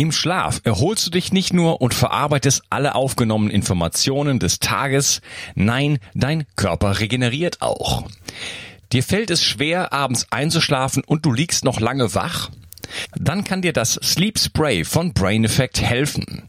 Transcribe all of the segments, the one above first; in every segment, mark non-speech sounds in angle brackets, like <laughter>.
Im Schlaf erholst du dich nicht nur und verarbeitest alle aufgenommenen Informationen des Tages, nein, dein Körper regeneriert auch. Dir fällt es schwer, abends einzuschlafen und du liegst noch lange wach? Dann kann dir das Sleep Spray von Brain Effect helfen.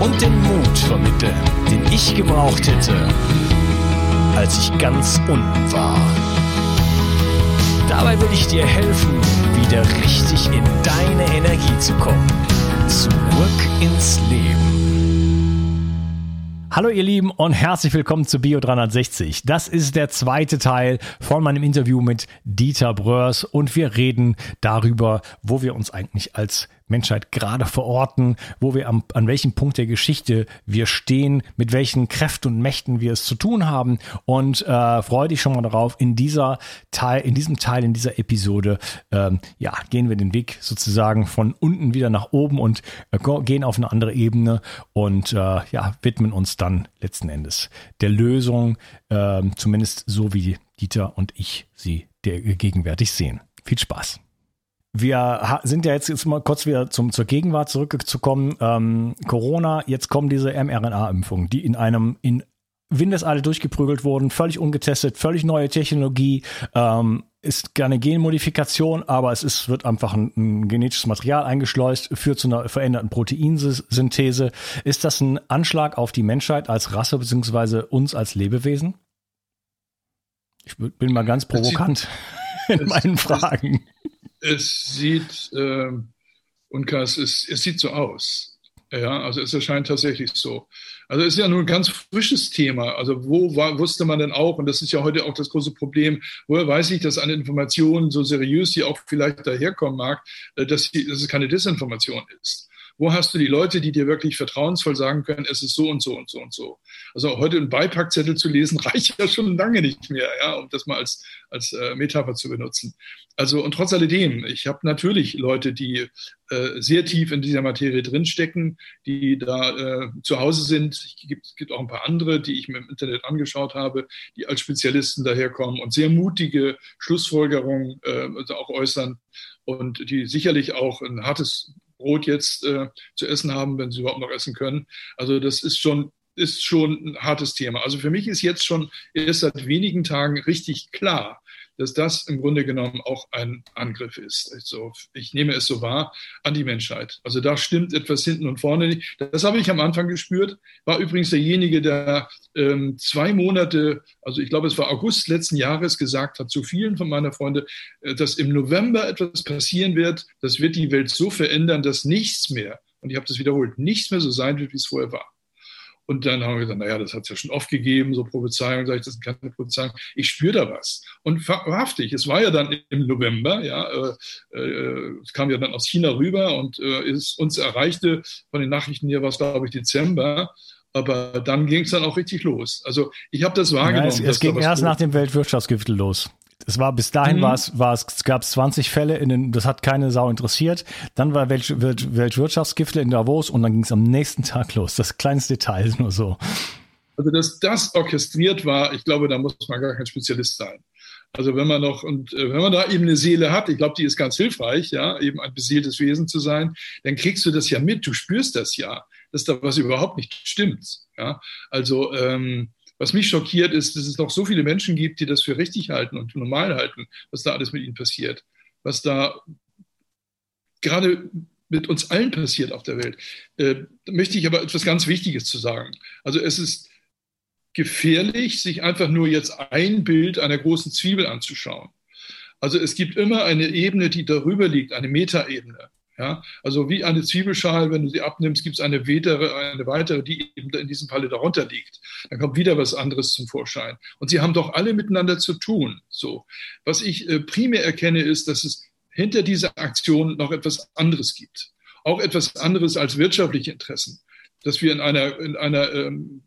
und den Mut vermitteln, den ich gebraucht hätte, als ich ganz unten war. Dabei will ich dir helfen, wieder richtig in deine Energie zu kommen. Zurück ins Leben. Hallo ihr Lieben und herzlich willkommen zu Bio 360. Das ist der zweite Teil von meinem Interview mit Dieter Bröers und wir reden darüber, wo wir uns eigentlich als Menschheit gerade verorten, wo wir am, an welchem Punkt der Geschichte wir stehen, mit welchen Kräften und Mächten wir es zu tun haben und äh, freue dich schon mal darauf. In dieser Teil, in diesem Teil, in dieser Episode, ähm, ja, gehen wir den Weg sozusagen von unten wieder nach oben und äh, gehen auf eine andere Ebene und äh, ja, widmen uns dann letzten Endes der Lösung, äh, zumindest so wie Dieter und ich sie der, gegenwärtig sehen. Viel Spaß wir sind ja jetzt, jetzt mal kurz wieder zum, zur Gegenwart zurückzukommen. Ähm, Corona, jetzt kommen diese mRNA-Impfungen, die in einem, in Windeseile durchgeprügelt wurden, völlig ungetestet, völlig neue Technologie, ähm, ist keine Genmodifikation, aber es ist, wird einfach ein, ein, genetisches Material eingeschleust, führt zu einer veränderten Proteinsynthese. Ist das ein Anschlag auf die Menschheit als Rasse beziehungsweise uns als Lebewesen? Ich bin mal ganz provokant <laughs> in meinen Fragen es sieht, äh, Unkas, es, es sieht so aus. Ja, also es erscheint tatsächlich so. Also es ist ja nur ein ganz frisches Thema. Also wo war, wusste man denn auch, und das ist ja heute auch das große Problem, woher weiß ich, dass eine Information so seriös sie auch vielleicht daherkommen mag, äh, dass, sie, dass es keine Desinformation ist? Wo hast du die Leute, die dir wirklich vertrauensvoll sagen können, es ist so und so und so und so? Also heute einen Beipackzettel zu lesen, <laughs> reicht ja schon lange nicht mehr, ja, um das mal als, als äh, Metapher zu benutzen. Also und trotz alledem, ich habe natürlich Leute, die äh, sehr tief in dieser Materie drinstecken, die da äh, zu Hause sind. Es gibt, gibt auch ein paar andere, die ich mir im Internet angeschaut habe, die als Spezialisten daherkommen und sehr mutige Schlussfolgerungen äh, auch äußern und die sicherlich auch ein hartes Brot jetzt äh, zu essen haben, wenn sie überhaupt noch essen können. Also das ist schon ist schon ein hartes Thema. Also für mich ist jetzt schon erst seit wenigen Tagen richtig klar, dass das im Grunde genommen auch ein Angriff ist. Also ich nehme es so wahr an die Menschheit. Also da stimmt etwas hinten und vorne nicht. Das habe ich am Anfang gespürt. War übrigens derjenige, der ähm, zwei Monate, also ich glaube, es war August letzten Jahres, gesagt hat zu vielen von meiner Freunde, äh, dass im November etwas passieren wird. Das wird die Welt so verändern, dass nichts mehr, und ich habe das wiederholt, nichts mehr so sein wird, wie es vorher war. Und dann haben wir gesagt, naja, das hat es ja schon oft gegeben, so Prophezeiungen, sage ich, das sind keine Prophezeiungen. Ich spüre da was. Und wahrhaftig, es war ja dann im November, ja, äh, äh, es kam ja dann aus China rüber und äh, es uns erreichte, von den Nachrichten hier war es, glaube ich, Dezember. Aber dann ging es dann auch richtig los. Also ich habe das wahrgenommen. Ja, es, es ging erst nach dem Weltwirtschaftsgipfel los. Es war bis dahin mhm. war es, war es, es gab 20 Fälle, in den, das hat keine Sau interessiert. Dann war Welt, Welt, Weltwirtschaftsgipfel in Davos und dann ging es am nächsten <laughs> Tag los. Das kleinste Detail nur so. Also, dass das orchestriert war, ich glaube, da muss man gar kein Spezialist sein. Also wenn man noch und äh, wenn man da eben eine Seele hat, ich glaube, die ist ganz hilfreich, ja, eben ein beseeltes Wesen zu sein, dann kriegst du das ja mit, du spürst das ja, dass da was überhaupt nicht stimmt. Ja, also ähm, was mich schockiert ist, dass es noch so viele Menschen gibt, die das für richtig halten und normal halten, was da alles mit ihnen passiert, was da gerade mit uns allen passiert auf der Welt. Äh, da möchte ich aber etwas ganz Wichtiges zu sagen. Also es ist gefährlich, sich einfach nur jetzt ein Bild einer großen Zwiebel anzuschauen. Also es gibt immer eine Ebene, die darüber liegt, eine Metaebene. Ja, also wie eine Zwiebelschale, wenn du sie abnimmst, gibt es eine weitere, eine weitere, die eben in diesem Falle darunter liegt. Dann kommt wieder was anderes zum Vorschein. Und sie haben doch alle miteinander zu tun. So, was ich äh, primär erkenne, ist, dass es hinter dieser Aktion noch etwas anderes gibt. Auch etwas anderes als wirtschaftliche Interessen. Dass wir in einer, in einer ähm,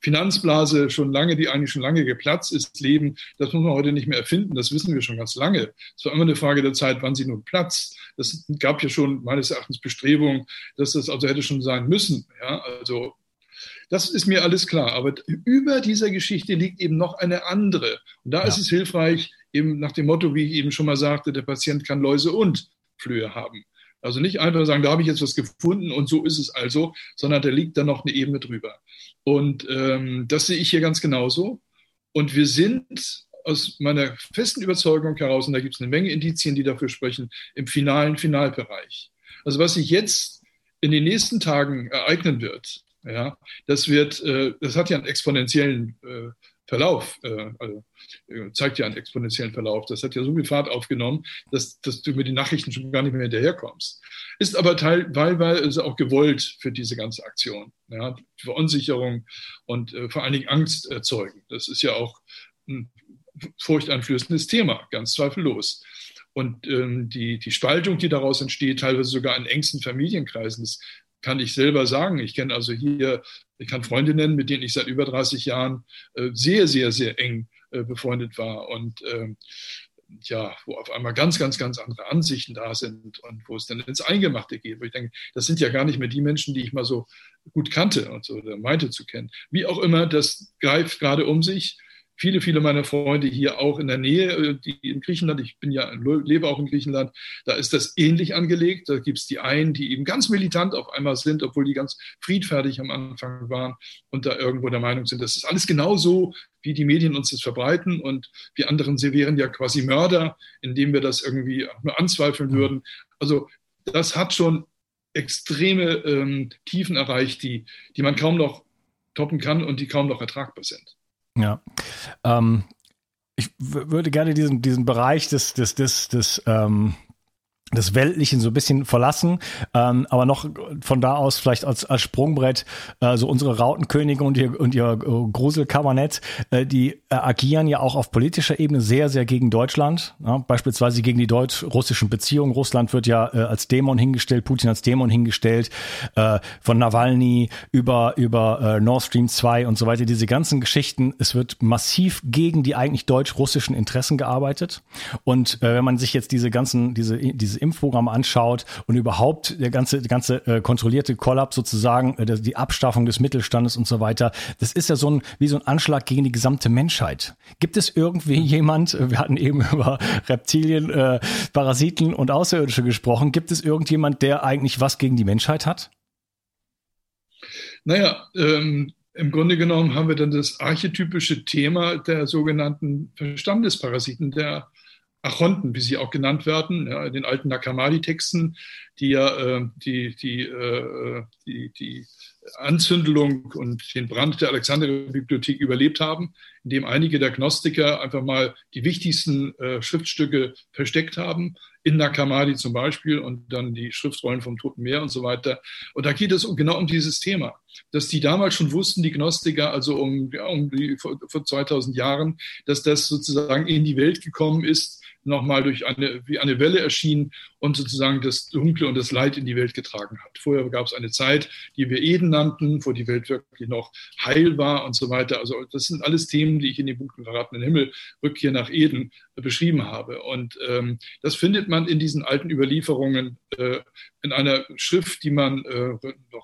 Finanzblase schon lange, die eigentlich schon lange geplatzt ist, leben, das muss man heute nicht mehr erfinden. Das wissen wir schon ganz lange. Es war immer eine Frage der Zeit, wann sie nun platzt. Das gab ja schon meines Erachtens Bestrebungen, dass das also hätte schon sein müssen. Ja, also das ist mir alles klar. Aber über dieser Geschichte liegt eben noch eine andere. Und da ja. ist es hilfreich, eben nach dem Motto, wie ich eben schon mal sagte, der Patient kann Läuse und Flöhe haben. Also nicht einfach sagen, da habe ich jetzt was gefunden und so ist es also, sondern da liegt dann noch eine Ebene drüber. Und ähm, das sehe ich hier ganz genauso. Und wir sind aus meiner festen Überzeugung heraus, und da gibt es eine Menge Indizien, die dafür sprechen, im finalen Finalbereich. Also was sich jetzt in den nächsten Tagen ereignen wird, ja, das wird, äh, das hat ja einen exponentiellen äh, Verlauf, äh, also, äh, zeigt ja einen exponentiellen Verlauf. Das hat ja so viel Fahrt aufgenommen, dass, dass du mit den Nachrichten schon gar nicht mehr hinterherkommst. Ist aber teilweise auch gewollt für diese ganze Aktion. Ja, Verunsicherung und äh, vor allen Dingen Angst erzeugen. Das ist ja auch ein furchteinflößendes Thema, ganz zweifellos. Und ähm, die, die Spaltung, die daraus entsteht, teilweise sogar in engsten Familienkreisen, das kann ich selber sagen. Ich kenne also hier, ich kann Freunde nennen, mit denen ich seit über 30 Jahren äh, sehr, sehr, sehr eng äh, befreundet war und ähm, ja, wo auf einmal ganz, ganz, ganz andere Ansichten da sind und wo es dann ins Eingemachte geht, wo ich denke, das sind ja gar nicht mehr die Menschen, die ich mal so gut kannte und so oder meinte zu kennen. Wie auch immer, das greift gerade um sich viele, viele meiner Freunde hier auch in der Nähe, äh, die in Griechenland, ich bin ja, lebe auch in Griechenland, da ist das ähnlich angelegt. Da gibt es die einen, die eben ganz militant auf einmal sind, obwohl die ganz friedfertig am Anfang waren und da irgendwo der Meinung sind, das ist alles genauso, wie die Medien uns das verbreiten und wir anderen, sie wären ja quasi Mörder, indem wir das irgendwie nur anzweifeln würden. Also das hat schon extreme ähm, Tiefen erreicht, die, die man kaum noch toppen kann und die kaum noch ertragbar sind. Ja. Ähm, ich würde gerne diesen, diesen Bereich des, des, des, des ähm, das Weltlichen so ein bisschen verlassen, ähm, aber noch von da aus vielleicht als, als Sprungbrett äh, so unsere Rautenkönige und ihr, und ihr äh, Gruselkabinett, äh, die äh, agieren ja auch auf politischer Ebene sehr, sehr gegen Deutschland, ja, beispielsweise gegen die deutsch-russischen Beziehungen. Russland wird ja äh, als Dämon hingestellt, Putin als Dämon hingestellt, äh, von Nawalny über, über äh, Nord Stream 2 und so weiter, diese ganzen Geschichten. Es wird massiv gegen die eigentlich deutsch-russischen Interessen gearbeitet und äh, wenn man sich jetzt diese ganzen, diese, diese Impfprogramm anschaut und überhaupt der ganze, der ganze äh, kontrollierte Kollaps sozusagen, äh, die Abstaffung des Mittelstandes und so weiter, das ist ja so ein, wie so ein Anschlag gegen die gesamte Menschheit. Gibt es irgendwie jemand, äh, wir hatten eben <laughs> über Reptilien, äh, Parasiten und Außerirdische gesprochen, gibt es irgendjemand, der eigentlich was gegen die Menschheit hat? Naja, ähm, im Grunde genommen haben wir dann das archetypische Thema der sogenannten Verstandesparasiten, der Archonten, wie sie auch genannt werden, ja, in den alten Nakamadi-Texten, die ja äh, die, die, äh, die, die Anzündung und den Brand der Alexandria-Bibliothek überlebt haben, indem einige der Gnostiker einfach mal die wichtigsten äh, Schriftstücke versteckt haben, in Nakamadi zum Beispiel und dann die Schriftrollen vom Toten Meer und so weiter. Und da geht es um, genau um dieses Thema, dass die damals schon wussten, die Gnostiker, also um, ja, um die, vor, vor 2000 Jahren, dass das sozusagen in die Welt gekommen ist, nochmal durch eine, wie eine Welle erschienen und sozusagen das Dunkle und das Leid in die Welt getragen hat. Vorher gab es eine Zeit, die wir Eden nannten, wo die Welt wirklich noch heil war und so weiter. Also das sind alles Themen, die ich in dem Buch Verratenen Himmel, Rückkehr nach Eden, äh, beschrieben habe. Und ähm, das findet man in diesen alten Überlieferungen äh, in einer Schrift, die man äh,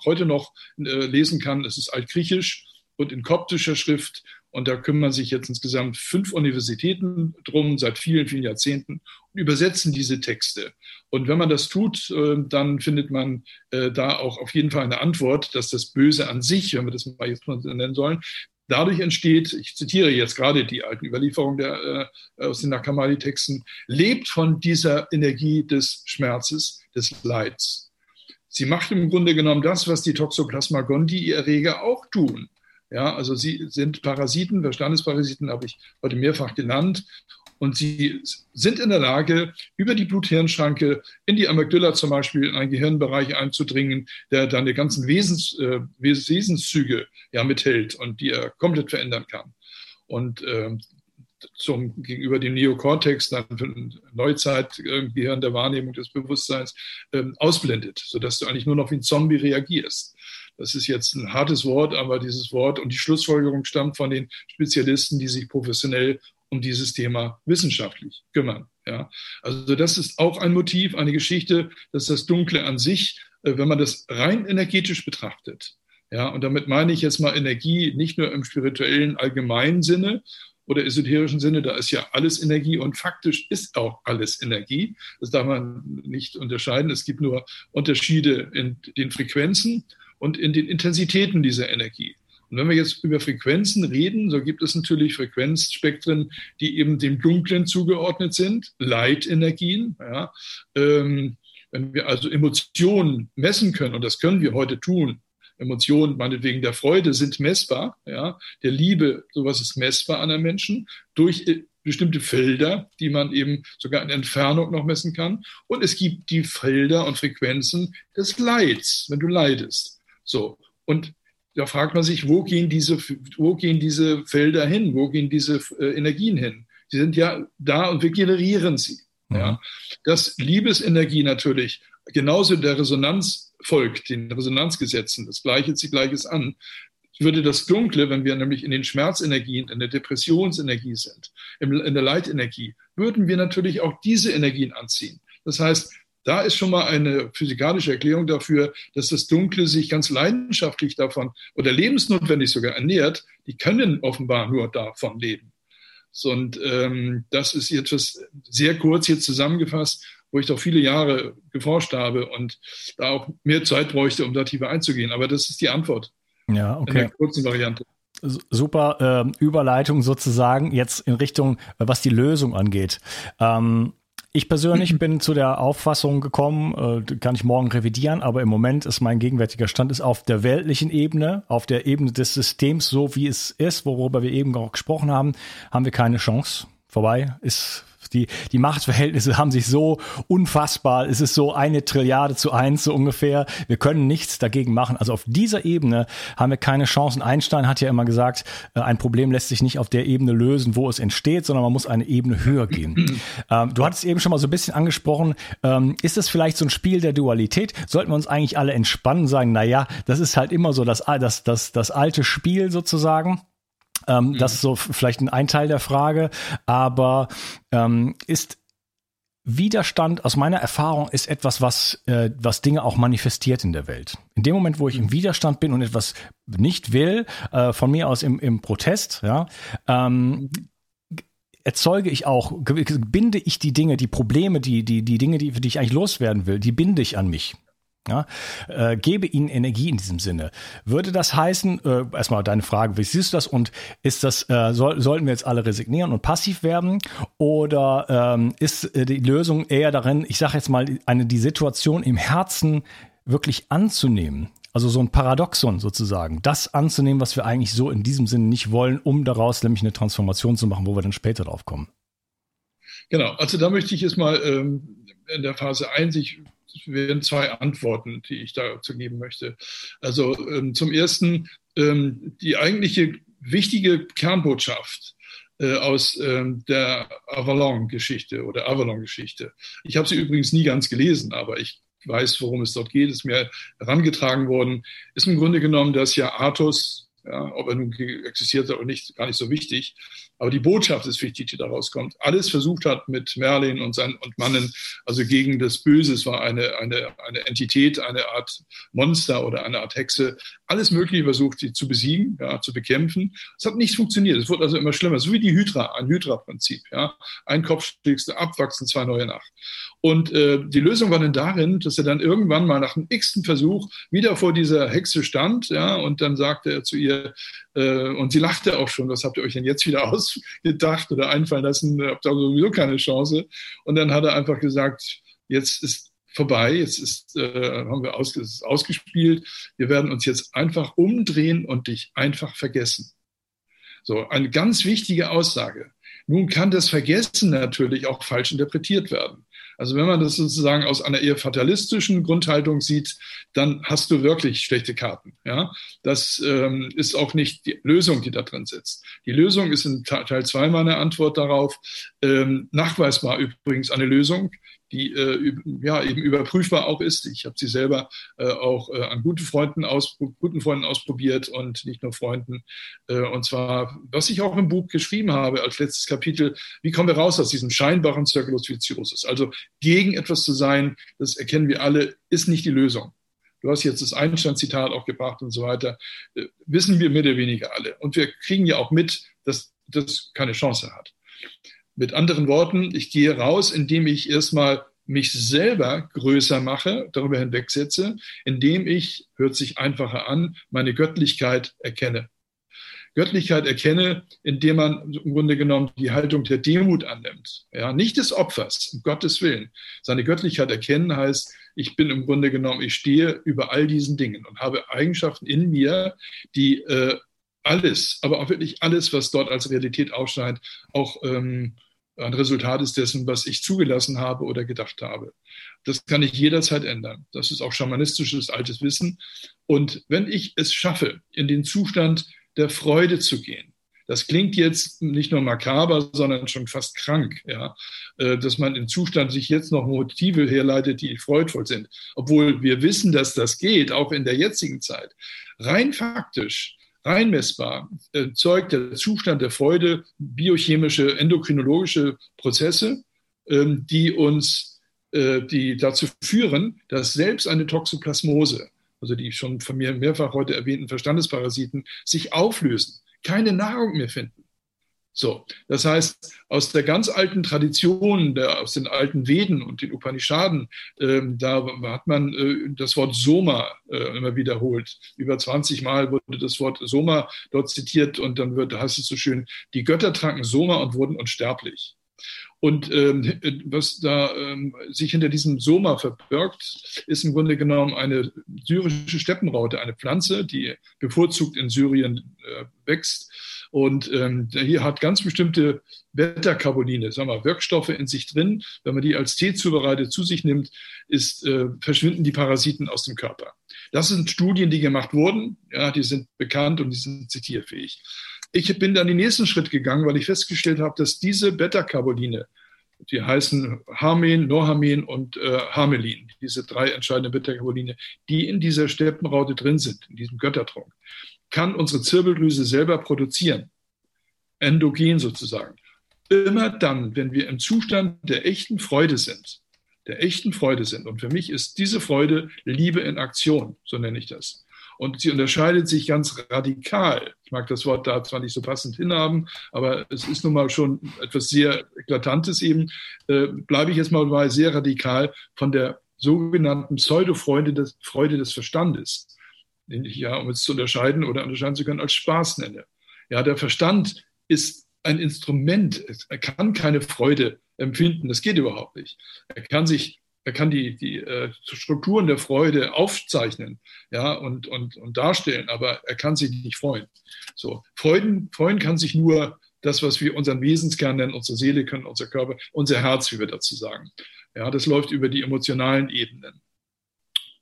heute noch äh, lesen kann. Es ist altgriechisch und in koptischer Schrift. Und da kümmern sich jetzt insgesamt fünf Universitäten drum seit vielen, vielen Jahrzehnten und übersetzen diese Texte. Und wenn man das tut, äh, dann findet man äh, da auch auf jeden Fall eine Antwort, dass das Böse an sich, wenn wir das mal jetzt mal nennen sollen, Dadurch entsteht, ich zitiere jetzt gerade die alten Überlieferungen der, äh, aus den Nakamali-Texten, lebt von dieser Energie des Schmerzes, des Leids. Sie macht im Grunde genommen das, was die Toxoplasma gondii Erreger auch tun. Ja, also sie sind Parasiten, Verstandesparasiten habe ich heute mehrfach genannt. Und sie sind in der Lage, über die Blut-Hirn-Schranke in die Amygdala zum Beispiel in einen Gehirnbereich einzudringen, der deine ganzen Wesens, äh, Wesenszüge ja mithält und die er komplett verändern kann. Und äh, zum, gegenüber dem Neokortex, dann Neuzeitgehirn der Wahrnehmung des Bewusstseins, ähm, ausblendet, sodass du eigentlich nur noch wie ein Zombie reagierst. Das ist jetzt ein hartes Wort, aber dieses Wort und die Schlussfolgerung stammt von den Spezialisten, die sich professionell um dieses Thema wissenschaftlich kümmern. Ja. Also das ist auch ein Motiv, eine Geschichte, dass das Dunkle an sich, äh, wenn man das rein energetisch betrachtet, ja, und damit meine ich jetzt mal Energie nicht nur im spirituellen allgemeinen Sinne, oder esoterischen Sinne, da ist ja alles Energie und faktisch ist auch alles Energie. Das darf man nicht unterscheiden. Es gibt nur Unterschiede in den Frequenzen und in den Intensitäten dieser Energie. Und wenn wir jetzt über Frequenzen reden, so gibt es natürlich Frequenzspektren, die eben dem Dunklen zugeordnet sind, Leitenergien. Ja. Ähm, wenn wir also Emotionen messen können, und das können wir heute tun, Emotionen, meinetwegen der Freude, sind messbar. Ja? Der Liebe, sowas ist messbar an einem Menschen durch äh, bestimmte Felder, die man eben sogar in Entfernung noch messen kann. Und es gibt die Felder und Frequenzen des Leids, wenn du leidest. So. Und da fragt man sich, wo gehen diese, wo gehen diese Felder hin? Wo gehen diese äh, Energien hin? Sie sind ja da und wir generieren sie. Mhm. Ja. Das Liebesenergie natürlich genauso der Resonanz folgt, den Resonanzgesetzen, das Gleiche zieht Gleiches an, würde das Dunkle, wenn wir nämlich in den Schmerzenergien, in der Depressionsenergie sind, in der Leitenergie, würden wir natürlich auch diese Energien anziehen. Das heißt, da ist schon mal eine physikalische Erklärung dafür, dass das Dunkle sich ganz leidenschaftlich davon oder lebensnotwendig sogar ernährt. Die können offenbar nur davon leben. Und ähm, das ist jetzt sehr kurz hier zusammengefasst, wo ich doch viele Jahre geforscht habe und da auch mehr Zeit bräuchte, um da tiefer einzugehen. Aber das ist die Antwort. Ja, okay. In der kurzen Variante. Super äh, Überleitung sozusagen jetzt in Richtung, was die Lösung angeht. Ähm, ich persönlich bin zu der Auffassung gekommen, äh, kann ich morgen revidieren, aber im Moment ist mein gegenwärtiger Stand ist auf der weltlichen Ebene, auf der Ebene des Systems, so wie es ist, worüber wir eben auch gesprochen haben, haben wir keine Chance. Vorbei ist die, die Machtverhältnisse haben sich so unfassbar, es ist so eine Trilliarde zu eins so ungefähr. Wir können nichts dagegen machen. Also auf dieser Ebene haben wir keine Chancen. Einstein hat ja immer gesagt, äh, ein Problem lässt sich nicht auf der Ebene lösen, wo es entsteht, sondern man muss eine Ebene höher gehen. <clears throat> ähm, du hattest eben schon mal so ein bisschen angesprochen, ähm, ist es vielleicht so ein Spiel der Dualität? Sollten wir uns eigentlich alle entspannen, sagen, na ja, das ist halt immer so das, das, das, das alte Spiel sozusagen? Ähm, mhm. Das ist so vielleicht ein Teil der Frage. Aber ähm, ist Widerstand aus meiner Erfahrung ist etwas, was, äh, was Dinge auch manifestiert in der Welt. In dem Moment, wo ich im Widerstand bin und etwas nicht will, äh, von mir aus im, im Protest, ja, ähm, erzeuge ich auch, binde ich die Dinge, die Probleme, die, die, die Dinge, die, die ich eigentlich loswerden will, die binde ich an mich. Ja, äh, gebe ihnen Energie in diesem Sinne. Würde das heißen, äh, erstmal deine Frage, wie siehst du das und ist das, äh, soll, sollten wir jetzt alle resignieren und passiv werden oder ähm, ist äh, die Lösung eher darin, ich sage jetzt mal, eine, die Situation im Herzen wirklich anzunehmen? Also so ein Paradoxon sozusagen, das anzunehmen, was wir eigentlich so in diesem Sinne nicht wollen, um daraus nämlich eine Transformation zu machen, wo wir dann später drauf kommen. Genau, also da möchte ich jetzt mal ähm, in der Phase 1, ich wären zwei Antworten, die ich dazu geben möchte. Also ähm, zum ersten, ähm, die eigentliche wichtige Kernbotschaft äh, aus ähm, der Avalon-Geschichte oder Avalon-Geschichte. Ich habe sie übrigens nie ganz gelesen, aber ich weiß, worum es dort geht, ist mir herangetragen worden, ist im Grunde genommen, dass ja Athos Ja, ob er nun existiert oder nicht, gar nicht so wichtig. Aber die Botschaft ist wichtig, die daraus kommt. Alles versucht hat mit Merlin und seinen und Mannen, also gegen das Böse. Es war eine, eine, eine Entität, eine Art Monster oder eine Art Hexe. Alles Mögliche versucht, sie zu besiegen, ja, zu bekämpfen. Es hat nicht funktioniert. Es wurde also immer schlimmer. So wie die Hydra, ein Hydra-Prinzip. Ja. Ein Kopf schlägst du ab, wachsen zwei neue nach. Und äh, die Lösung war dann darin, dass er dann irgendwann mal nach dem x-ten Versuch wieder vor dieser Hexe stand, ja, und dann sagte er zu ihr, äh, und sie lachte auch schon, was habt ihr euch denn jetzt wieder <laughs> ausgedacht oder einfallen lassen, habt ihr sowieso keine Chance. Und dann hat er einfach gesagt, jetzt ist vorbei, jetzt ist, äh, haben wir aus, ausgespielt, wir werden uns jetzt einfach umdrehen und dich einfach vergessen. So, eine ganz wichtige Aussage. Nun kann das Vergessen natürlich auch falsch interpretiert werden. Also wenn man das sozusagen aus einer eher fatalistischen Grundhaltung sieht, dann hast du wirklich schlechte Karten. Ja, das ähm, ist auch nicht die Lösung, die da drin sitzt. Die Lösung ist in Teil zwei meiner Antwort darauf ähm, nachweisbar übrigens eine Lösung, die äh, ja eben überprüfbar auch ist. Ich habe sie selber äh, auch äh, an guten Freunden, guten Freunden ausprobiert und nicht nur Freunden. Äh, und zwar, was ich auch im Buch geschrieben habe als letztes Kapitel, wie kommen wir raus aus diesem scheinbaren Circulus Viciosus? Also gegen etwas zu sein, das erkennen wir alle, ist nicht die Lösung. Du hast jetzt das Einstein-Zitat auch gebracht und so weiter. Äh, wissen wir mehr oder weniger alle. Und wir kriegen ja auch mit, dass das keine Chance hat. Mit anderen Worten, ich gehe raus, indem ich erstmal mich selber größer mache, darüber hinwegsetze, indem ich, hört sich einfacher an, meine Göttlichkeit erkenne. Göttlichkeit erkenne, indem man im Grunde genommen die Haltung der Demut annimmt. Ja, nicht des Opfers, um Gottes Willen. Seine Göttlichkeit erkennen heißt, ich bin im Grunde genommen, ich stehe über all diesen Dingen und habe Eigenschaften in mir, die äh, alles, aber auch wirklich alles, was dort als Realität aufscheint, auch ähm, ein Resultat ist dessen, was ich zugelassen habe oder gedacht habe. Das kann ich jederzeit ändern. Das ist auch schamanistisches altes Wissen. Und wenn ich es schaffe, in den Zustand der Freude zu gehen, das klingt jetzt nicht nur makaber, sondern schon fast krank, ja, äh, dass man im Zustand sich jetzt noch Motive herleitet, die freudvoll sind, obwohl wir wissen, dass das geht, auch in der jetzigen Zeit. Rein faktisch rein messbar zeugt der Zustand der Freude biochemische, endokrinologische Prozesse, ähm, die uns, äh, die dazu führen, dass selbst eine Toxoplasmose, also die schon von mir mehrfach heute erwähnten Verstandesparasiten, sich auflösen, keine Nahrung mehr finden. So, das heißt, aus der ganz alten Tradition, der, aus den alten Veden und den Upanishaden, ähm, da hat man äh, das Wort Soma äh, immer wiederholt. Über 20 Mal wurde das Wort Soma dort zitiert und dann wird, heißt es so schön, die Götter tranken Soma und wurden unsterblich. Und ähm, was da ähm, sich hinter diesem Soma verbirgt, ist im Grunde genommen eine syrische Steppenraute, eine Pflanze, die bevorzugt in Syrien äh, wächst und ähm, hier hat ganz bestimmte Beta-Carboline, sagen wir, Wirkstoffe in sich drin. Wenn man die als Tee zubereitet zu sich nimmt, ist, äh, verschwinden die Parasiten aus dem Körper. Das sind Studien, die gemacht wurden. Ja, die sind bekannt und die sind zitierfähig. Ich bin dann den nächsten Schritt gegangen, weil ich festgestellt habe, dass diese Beta-Carboline, die heißen Harmen, Norhamen und äh, Harmelin, diese drei entscheidenden Beta-Carboline, die in dieser Steppenraute drin sind, in diesem Göttertrunk, kann unsere Zirbeldrüse selber produzieren. Endogen sozusagen. Immer dann, wenn wir im Zustand der echten Freude sind, der echten Freude sind. Und für mich ist diese Freude Liebe in Aktion, so nenne ich das. Und sie unterscheidet sich ganz radikal. Ich mag das Wort da zwar nicht so passend hinhaben, aber es ist nun mal schon etwas sehr Eklatantes eben. Äh, bleibe ich jetzt mal bei sehr radikal von der sogenannten Pseudo-Freude des, Freude des Verstandes den ich ja, um es zu unterscheiden oder unterscheiden zu können, als Spaß nenne. Ja, der Verstand ist ein Instrument. Er kann keine Freude empfinden. Das geht überhaupt nicht. Er kann sich, er kann die, die äh, Strukturen der Freude aufzeichnen, ja, und, und, und darstellen, aber er kann sich nicht freuen. So. Freuden, freuen kann sich nur das, was wir unseren Wesenskern nennen, unsere Seele können, unser Körper, unser Herz, wie wir dazu sagen. Ja, das läuft über die emotionalen Ebenen.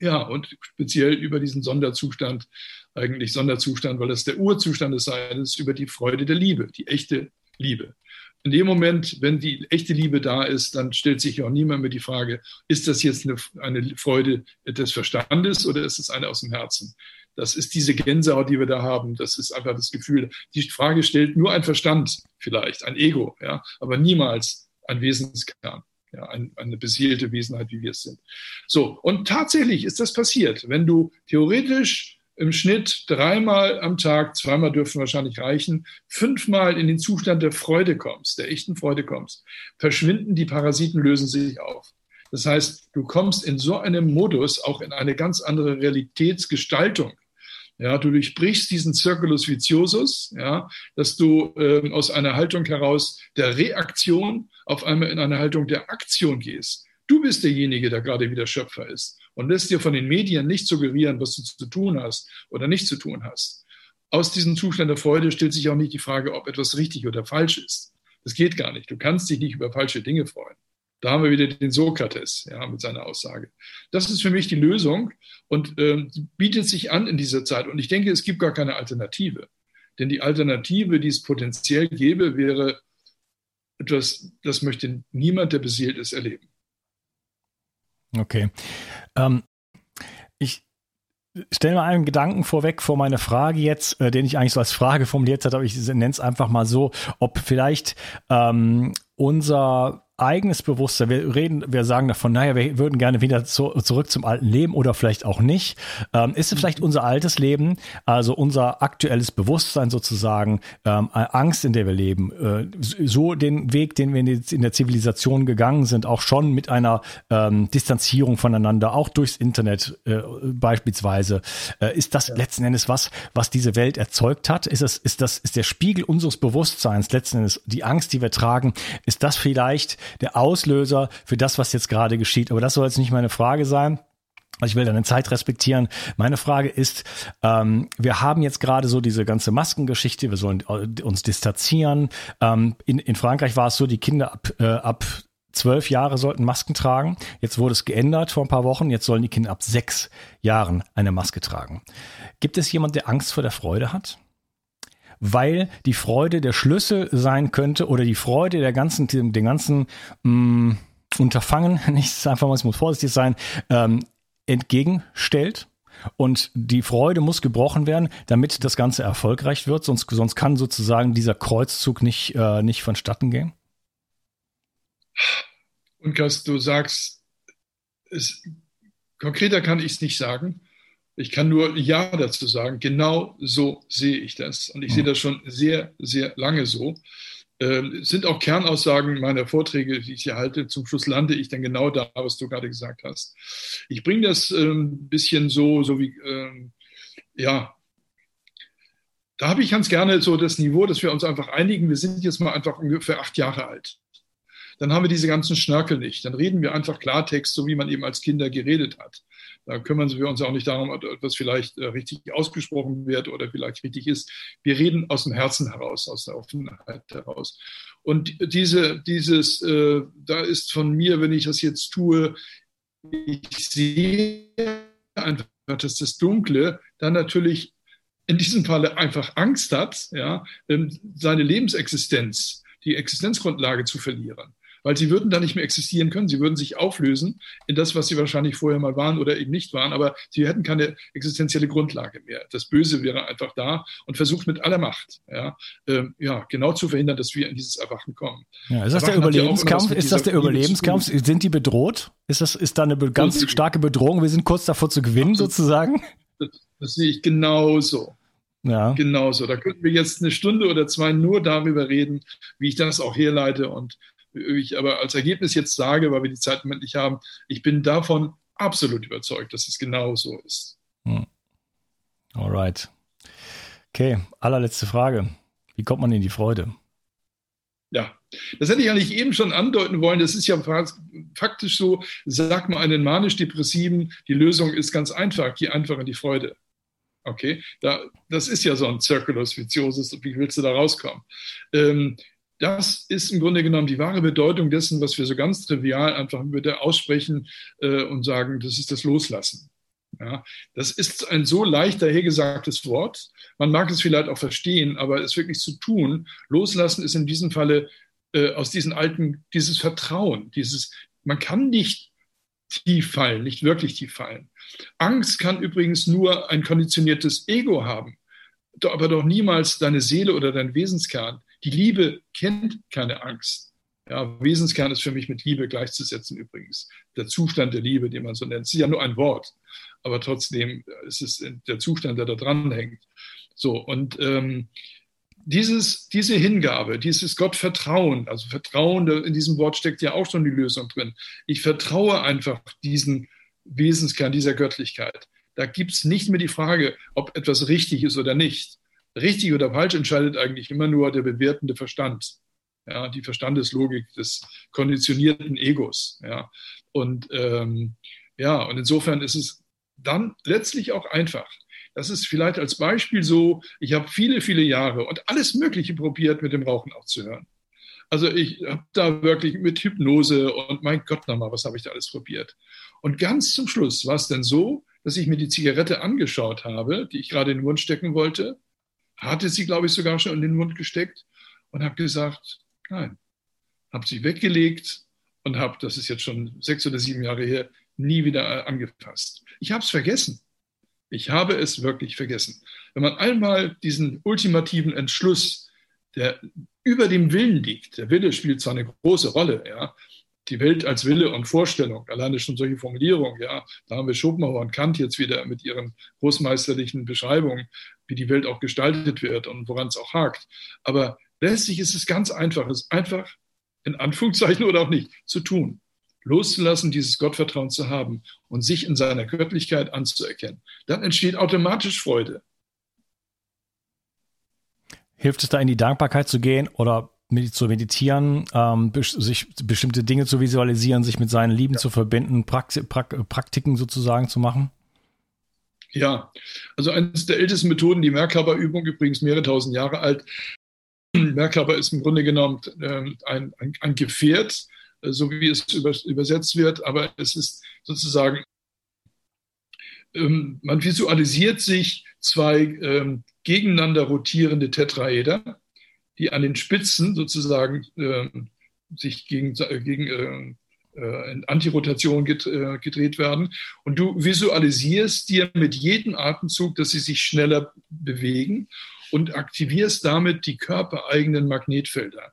Ja, und speziell über diesen Sonderzustand, eigentlich Sonderzustand, weil das der Urzustand des Seins ist, über die Freude der Liebe, die echte Liebe. In dem Moment, wenn die echte Liebe da ist, dann stellt sich auch niemand mehr die Frage, ist das jetzt eine, eine Freude des Verstandes oder ist es eine aus dem Herzen? Das ist diese Gänsehaut, die wir da haben. Das ist einfach das Gefühl. Die Frage stellt nur ein Verstand vielleicht, ein Ego, ja, aber niemals ein Wesenskern. Ja, ein, eine besiedelte Wesenheit, wie wir es sind. So, und tatsächlich ist das passiert. Wenn du theoretisch im Schnitt dreimal am Tag, zweimal dürfen wahrscheinlich reichen, fünfmal in den Zustand der Freude kommst, der echten Freude kommst, verschwinden die Parasiten, lösen sich auf. Das heißt, du kommst in so einem Modus auch in eine ganz andere Realitätsgestaltung. Ja, du durchbrichst diesen Circulus viciosus, ja, dass du äh, aus einer Haltung heraus der Reaktion auf einmal in eine Haltung der Aktion gehst. Du bist derjenige, der gerade wieder Schöpfer ist und lässt dir von den Medien nicht suggerieren, was du zu tun hast oder nicht zu tun hast. Aus diesem Zustand der Freude stellt sich auch nicht die Frage, ob etwas richtig oder falsch ist. Das geht gar nicht. Du kannst dich nicht über falsche Dinge freuen. Da haben wir wieder den Sokrates ja, mit seiner Aussage. Das ist für mich die Lösung und äh, bietet sich an in dieser Zeit. Und ich denke, es gibt gar keine Alternative. Denn die Alternative, die es potenziell gäbe, wäre etwas, das möchte niemand, der beseelt ist, erleben. Okay. Ähm, ich stelle mal einen Gedanken vorweg vor meine Frage jetzt, äh, den ich eigentlich so als Frage formuliert habe, aber ich nenne es einfach mal so, ob vielleicht ähm, unser eigenes Bewusstsein. Wir reden, wir sagen davon, naja, wir würden gerne wieder zu, zurück zum alten Leben oder vielleicht auch nicht. Ähm, ist es vielleicht unser altes Leben, also unser aktuelles Bewusstsein sozusagen, ähm, Angst, in der wir leben, äh, so den Weg, den wir in, der Zivilisation gegangen sind, auch schon mit einer ähm, Distanzierung voneinander, auch durchs Internet äh, beispielsweise. Äh, ist das ja. letzten Endes was, was diese Welt erzeugt hat? Ist das, ist das, ist der Spiegel unseres Bewusstseins letzten Endes die Angst, die wir tragen? Ist das vielleicht der Auslöser für das, was jetzt gerade geschieht. Aber das soll jetzt nicht meine Frage sein. Also ich will deine Zeit respektieren. Meine Frage ist, ähm, wir haben jetzt gerade so diese ganze Maskengeschichte, wir sollen äh, uns distanzieren. Ähm, in, in Frankreich war es so, die Kinder ab, äh, ab zwölf Jahre sollten Masken tragen. Jetzt wurde es geändert vor ein paar Wochen. Jetzt sollen die Kinder ab sechs Jahren eine Maske tragen. Gibt es jemand, der Angst vor der Freude hat? Weil die Freude der Schlüssel sein könnte oder die Freude der ganzen, den ganzen mh, mm, Unterfangen, <laughs> nicht einfach mal, es muss vorsichtig sein, ähm, entgegenstellt. Und die Freude muss gebrochen werden, damit das Ganze erfolgreich wird, sonst, sonst kann sozusagen dieser Kreuzzug nicht, äh, nicht vonstatten gehen. Und Gast, du sagst, es, konkreter kann ich es nicht sagen. Ich kann nur Ja dazu sagen. Genau so sehe ich das. Und ich mhm. sehe das schon sehr, sehr lange so. Ähm, sind auch Kernaussagen meiner Vorträge, die ich hier halte. Zum Schluss lande ich dann genau da, was du gerade gesagt hast. Ich bringe das ein ähm, bisschen so, so wie, ähm, ja, da habe ich ganz gerne so das Niveau, dass wir uns einfach einigen. Wir sind jetzt mal einfach ungefähr acht Jahre alt. Dann haben wir diese ganzen Schnörkel nicht. Dann reden wir einfach Klartext, so wie man eben als Kinder geredet hat. Da kümmern wir uns auch nicht darum, ob etwas vielleicht äh, richtig ausgesprochen wird oder vielleicht richtig ist. Wir reden aus dem Herzen heraus, aus der Offenheit heraus. Und diese, dieses, äh, da ist von mir, wenn ich das jetzt tue, ich sehe einfach, dass das Dunkle dann natürlich in diesem Falle einfach Angst hat, ja, ähm, seine Lebensexistenz, die Existenzgrundlage zu verlieren weil sie würden dann nicht mehr existieren können. Sie würden sich auflösen in das, was sie wahrscheinlich vorher mal waren oder eben nicht waren, aber sie hätten keine existenzielle Grundlage mehr. Das Böse wäre einfach da und versucht mit aller Macht, ja, ähm, ja genau zu verhindern, dass wir in dieses Erwachen kommen. Ja, ist das Erwachen der Überlebenskampf? Ja ist das der Überlebenskampf? Sind die bedroht? Ist das ist da eine ganz starke Bedrohung? Wir sind kurz davor zu gewinnen, sozusagen? Das, das sehe ich genauso. Ja. Genauso. Da könnten wir jetzt eine Stunde oder zwei nur darüber reden, wie ich das auch herleite und ich aber als Ergebnis jetzt sage, weil wir die Zeit im Moment nicht haben, ich bin davon absolut überzeugt, dass es genau so ist. Hm. Alright. Okay, allerletzte Frage. Wie kommt man in die Freude? Ja, das hätte ich eigentlich eben schon andeuten wollen. Das ist ja faktisch so, sag mal einen manisch-depressiven, die Lösung ist ganz einfach, geh einfach in die Freude. Okay, da, das ist ja so ein Circulus viciosus. Wie willst du da rauskommen? Ähm, das ist im Grunde genommen die wahre Bedeutung dessen, was wir so ganz trivial einfach wieder aussprechen äh, und sagen, das ist das Loslassen. Ja, das ist ein so leicht dahergesagtes Wort. Man mag es vielleicht auch verstehen, aber es wirklich zu tun, loslassen ist in diesem Falle äh, aus diesen alten, dieses Vertrauen, dieses, man kann nicht tief fallen, nicht wirklich tief fallen. Angst kann übrigens nur ein konditioniertes Ego haben, aber doch niemals deine Seele oder dein Wesenskern. Die Liebe kennt keine Angst. Ja, Wesenskern ist für mich mit Liebe gleichzusetzen übrigens. Der Zustand der Liebe, den man so nennt. Es ist ja nur ein Wort, aber trotzdem ist es der Zustand, der da dran hängt. So, und ähm, dieses, diese Hingabe, dieses Gottvertrauen, also Vertrauen, in diesem Wort steckt ja auch schon die Lösung drin. Ich vertraue einfach diesen Wesenskern, dieser Göttlichkeit. Da gibt es nicht mehr die Frage, ob etwas richtig ist oder nicht. Richtig oder falsch entscheidet eigentlich immer nur der bewertende Verstand. Ja, die Verstandeslogik des konditionierten Egos. Ja. Und ähm, ja, und insofern ist es dann letztlich auch einfach. Das ist vielleicht als Beispiel so, ich habe viele, viele Jahre und alles Mögliche probiert, mit dem Rauchen aufzuhören. Also ich habe da wirklich mit Hypnose und mein Gott nochmal, was habe ich da alles probiert. Und ganz zum Schluss war es dann so, dass ich mir die Zigarette angeschaut habe, die ich gerade in den Mund stecken wollte, hatte sie, glaube ich, sogar schon in den Mund gesteckt und habe gesagt, nein, habe sie weggelegt und habe, das ist jetzt schon sechs oder sieben Jahre her, nie wieder angefasst. Ich habe es vergessen. Ich habe es wirklich vergessen. Wenn man einmal diesen ultimativen Entschluss, der über dem Willen liegt, der Wille spielt zwar eine große Rolle, ja, die Welt als Wille und Vorstellung, alleine schon solche Formulierungen, ja, da haben wir Schopenhauer und Kant jetzt wieder mit ihren großmeisterlichen Beschreibungen, wie die Welt auch gestaltet wird und woran es auch hakt. Aber letztlich ist es ganz einfach, es einfach in Anführungszeichen oder auch nicht zu tun loszulassen, dieses Gottvertrauen zu haben und sich in seiner Göttlichkeit anzuerkennen, dann entsteht automatisch Freude. Hilft es da in die Dankbarkeit zu gehen oder zu meditieren, ähm, sich bestimmte Dinge zu visualisieren, sich mit seinen Lieben ja. zu verbinden, Praxi Prak Praktiken sozusagen zu machen? Ja, also eines der ältesten Methoden, die Merkaba-Übung, übrigens mehrere tausend Jahre alt. <clears throat> Merkaba ist im Grunde genommen ähm, ein, ein, ein Gefährt, so wie es übersetzt wird, aber es ist sozusagen, ähm, man visualisiert sich zwei ähm, gegeneinander rotierende Tetraeder, die an den Spitzen sozusagen ähm, sich gegen, gegen äh, äh, Antirotation äh, gedreht werden. Und du visualisierst dir mit jedem Atemzug, dass sie sich schneller bewegen und aktivierst damit die körpereigenen Magnetfelder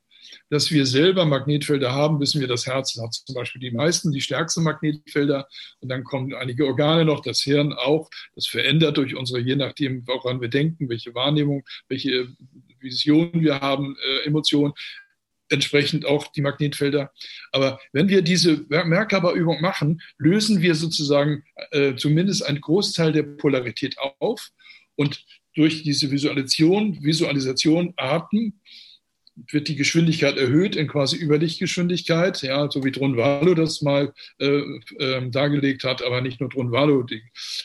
dass wir selber Magnetfelder haben, wissen wir, das Herz hat zum Beispiel die meisten, die stärksten Magnetfelder. Und dann kommen einige Organe noch, das Hirn auch. Das verändert durch unsere, je nachdem, woran wir denken, welche Wahrnehmung, welche Visionen wir haben, äh, Emotionen, entsprechend auch die Magnetfelder. Aber wenn wir diese Merkaba-Übung machen, lösen wir sozusagen äh, zumindest einen Großteil der Polarität auf und durch diese Visualisation, Visualisation, Atmen wird die Geschwindigkeit erhöht in quasi Überlichtgeschwindigkeit, ja, so wie Dronvalo das mal äh, äh, dargelegt hat, aber nicht nur Dronvalo, die,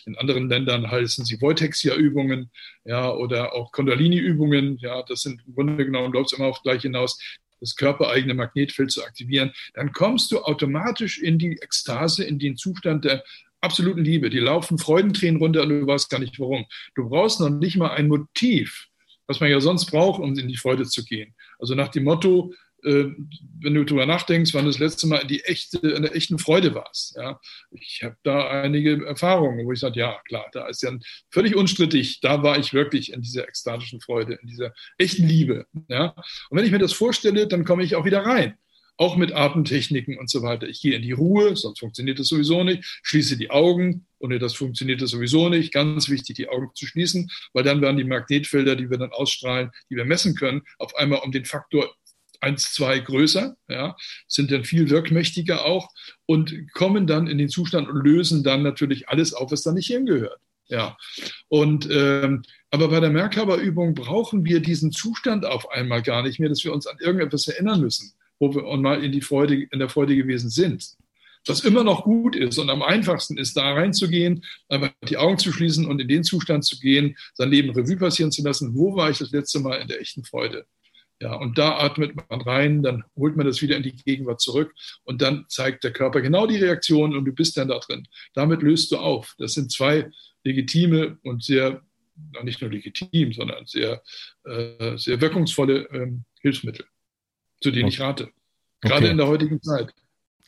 in anderen Ländern heißen sie Voitexia-Übungen, ja, oder auch Kundalini-Übungen, ja, das sind im Grunde genommen, läuft es immer auf gleich hinaus, das körpereigene Magnetfeld zu aktivieren, dann kommst du automatisch in die Ekstase, in den Zustand der absoluten Liebe. Die laufen Freudentränen runter und du weißt gar nicht warum. Du brauchst noch nicht mal ein Motiv, was man ja sonst braucht, um in die Freude zu gehen. Also nach dem Motto, äh, wenn du darüber nachdenkst, wann du das letzte Mal in, die echte, in der echten Freude warst. Ja? Ich habe da einige Erfahrungen, wo ich sage, ja, klar, da ist ja völlig unstrittig, da war ich wirklich in dieser ekstatischen Freude, in dieser echten Liebe. Ja? Und wenn ich mir das vorstelle, dann komme ich auch wieder rein auch mit Atemtechniken und so weiter. Ich gehe in die Ruhe, sonst funktioniert das sowieso nicht, schließe die Augen, ohne das funktioniert das sowieso nicht. Ganz wichtig, die Augen zu schließen, weil dann werden die Magnetfelder, die wir dann ausstrahlen, die wir messen können, auf einmal um den Faktor 1, 2 größer, ja, sind dann viel wirkmächtiger auch und kommen dann in den Zustand und lösen dann natürlich alles auf, was da nicht hingehört. Ja, und ähm, aber bei der Merkaba-Übung brauchen wir diesen Zustand auf einmal gar nicht mehr, dass wir uns an irgendetwas erinnern müssen wo wir mal in, die Freude, in der Freude gewesen sind. Was immer noch gut ist und am einfachsten ist, da reinzugehen, einfach die Augen zu schließen und in den Zustand zu gehen, sein Leben Revue passieren zu lassen. Wo war ich das letzte Mal in der echten Freude? Ja, und da atmet man rein, dann holt man das wieder in die Gegenwart zurück und dann zeigt der Körper genau die Reaktion und du bist dann da drin. Damit löst du auf. Das sind zwei legitime und sehr, nicht nur legitim, sondern sehr, äh, sehr wirkungsvolle ähm, Hilfsmittel zu denen ich rate. Gerade okay. in der heutigen Zeit.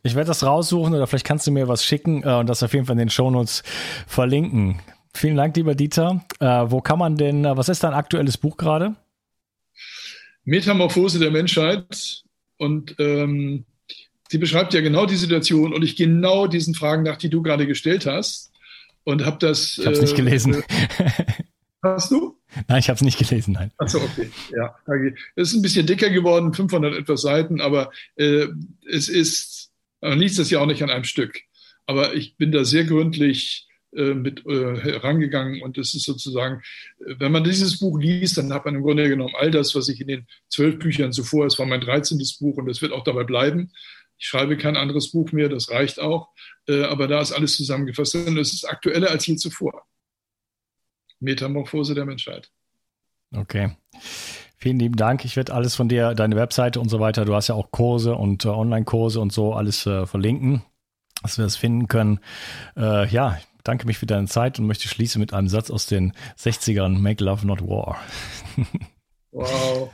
Ich werde das raussuchen oder vielleicht kannst du mir was schicken äh, und das auf jeden Fall in den Shownotes verlinken. Vielen Dank, lieber Dieter. Äh, wo kann man denn, äh, was ist dein aktuelles Buch gerade? Metamorphose der Menschheit. Und ähm, sie beschreibt ja genau die Situation und ich genau diesen Fragen nach, die du gerade gestellt hast. Und habe das. Ich habe es äh, nicht gelesen. Hast du? <laughs> Nein, ich habe es nicht gelesen, nein. Achso, okay. Ja, es ist ein bisschen dicker geworden, 500 etwas Seiten, aber äh, es ist, man liest es ja auch nicht an einem Stück. Aber ich bin da sehr gründlich äh, mit äh, herangegangen und es ist sozusagen, wenn man dieses Buch liest, dann hat man im Grunde genommen all das, was ich in den zwölf Büchern zuvor, es war mein 13. Buch und es wird auch dabei bleiben. Ich schreibe kein anderes Buch mehr, das reicht auch. Äh, aber da ist alles zusammengefasst und es ist aktueller als je zuvor. Metamorphose der Menschheit. Okay. Vielen lieben Dank. Ich werde alles von dir, deine Webseite und so weiter, du hast ja auch Kurse und äh, Online-Kurse und so, alles äh, verlinken, dass wir das finden können. Äh, ja, ich danke mich für deine Zeit und möchte schließen mit einem Satz aus den 60ern, Make Love Not War. <laughs> wow.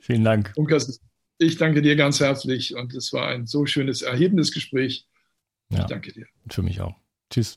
Vielen Dank. Unkas, ich danke dir ganz herzlich und es war ein so schönes, erhebendes Gespräch. Ja, ich danke dir. Für mich auch. Tschüss.